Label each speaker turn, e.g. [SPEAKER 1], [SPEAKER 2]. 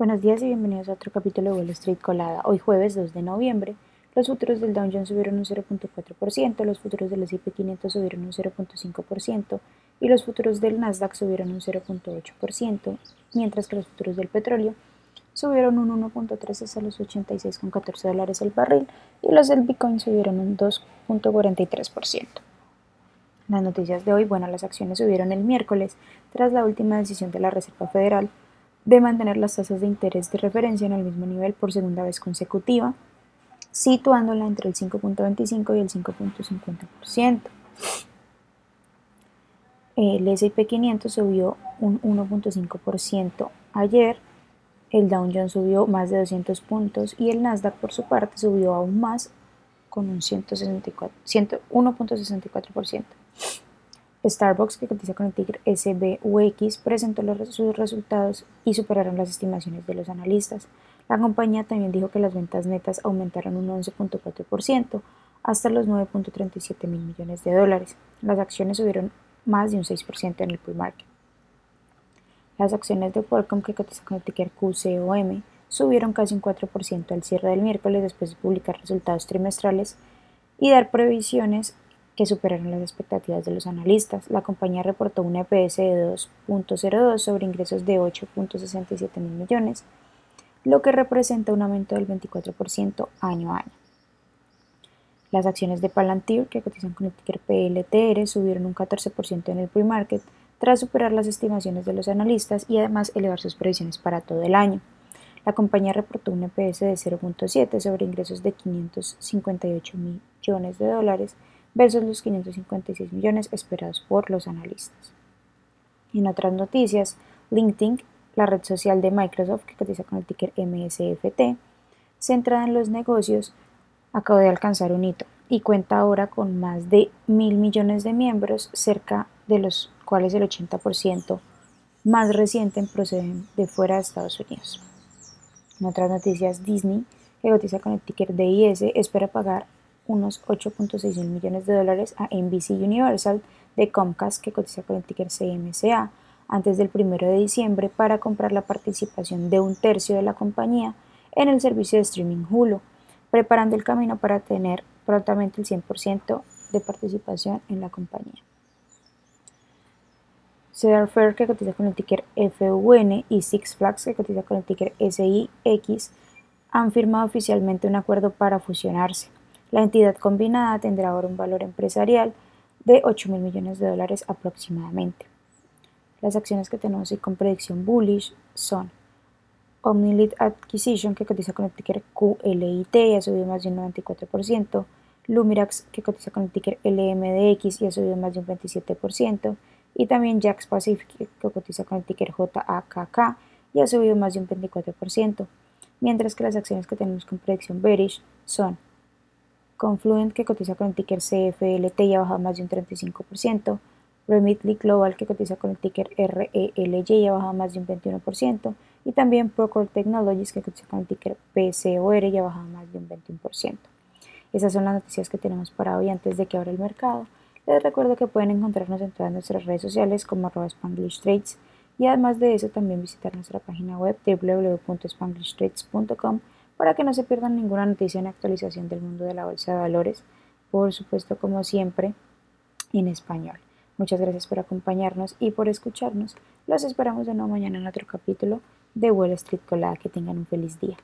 [SPEAKER 1] Buenos días y bienvenidos a otro capítulo de Wall Street Colada. Hoy jueves 2 de noviembre, los futuros del Dow Jones subieron un 0.4%, los futuros del S&P 500 subieron un 0.5% y los futuros del Nasdaq subieron un 0.8%, mientras que los futuros del petróleo subieron un 1.3 hasta los 86,14 dólares el barril y los del Bitcoin subieron un 2.43%. Las noticias de hoy, bueno, las acciones subieron el miércoles tras la última decisión de la Reserva Federal de mantener las tasas de interés de referencia en el mismo nivel por segunda vez consecutiva, situándola entre el 5.25 y el 5.50%. El S&P 500 subió un 1.5% ayer, el Dow Jones subió más de 200 puntos y el Nasdaq por su parte subió aún más con un 1.64%. Starbucks, que cotiza con el ticker SBUX, presentó sus resultados y superaron las estimaciones de los analistas. La compañía también dijo que las ventas netas aumentaron un 11.4% hasta los 9.37 mil millones de dólares. Las acciones subieron más de un 6% en el pre-market. Las acciones de Qualcomm, que cotiza con el ticker QCOM, subieron casi un 4% al cierre del miércoles después de publicar resultados trimestrales y dar previsiones que superaron las expectativas de los analistas. La compañía reportó un EPS de 2.02 sobre ingresos de 8.67 mil millones, lo que representa un aumento del 24% año a año. Las acciones de Palantir, que cotizan con el ticker PLTR, subieron un 14% en el pre-market tras superar las estimaciones de los analistas y además elevar sus previsiones para todo el año. La compañía reportó un EPS de 0.7 sobre ingresos de 558 millones de dólares versus los 556 millones esperados por los analistas. En otras noticias, LinkedIn, la red social de Microsoft que cotiza con el ticker MSFT, centrada en los negocios, acabó de alcanzar un hito y cuenta ahora con más de mil millones de miembros, cerca de los cuales el 80% más reciente proceden de fuera de Estados Unidos. En otras noticias, Disney, que cotiza con el ticker DIS, espera pagar unos 8.6 mil millones de dólares a NBC Universal de Comcast, que cotiza con el ticker CMCA, antes del 1 de diciembre para comprar la participación de un tercio de la compañía en el servicio de streaming Hulu, preparando el camino para tener prontamente el 100% de participación en la compañía. Cedar Fair, que cotiza con el ticker FUN, y Six Flags, que cotiza con el ticker SIX, han firmado oficialmente un acuerdo para fusionarse. La entidad combinada tendrá ahora un valor empresarial de 8 mil millones de dólares aproximadamente. Las acciones que tenemos con predicción bullish son Omnilit Acquisition, que cotiza con el ticker QLIT y ha subido más de un 94%, Lumirax, que cotiza con el ticker LMDX y ha subido más de un 27%, y también Jax Pacific, que cotiza con el ticker JAKK y ha subido más de un 24%, mientras que las acciones que tenemos con predicción bearish son Confluent, que cotiza con el ticker CFLT y ha bajado más de un 35%, Remitly Global, que cotiza con el ticker RELY y ha bajado más de un 21%, y también Procore Technologies, que cotiza con el ticker PCOR y ha bajado más de un 21%. Esas son las noticias que tenemos para hoy antes de que abra el mercado. Les recuerdo que pueden encontrarnos en todas nuestras redes sociales como arroba Spanglish Trades y además de eso también visitar nuestra página web www.spanglishtrades.com para que no se pierdan ninguna noticia ni actualización del mundo de la bolsa de valores, por supuesto como siempre en español. Muchas gracias por acompañarnos y por escucharnos. Los esperamos de nuevo mañana en otro capítulo de Wall Street Colada. Que tengan un feliz día.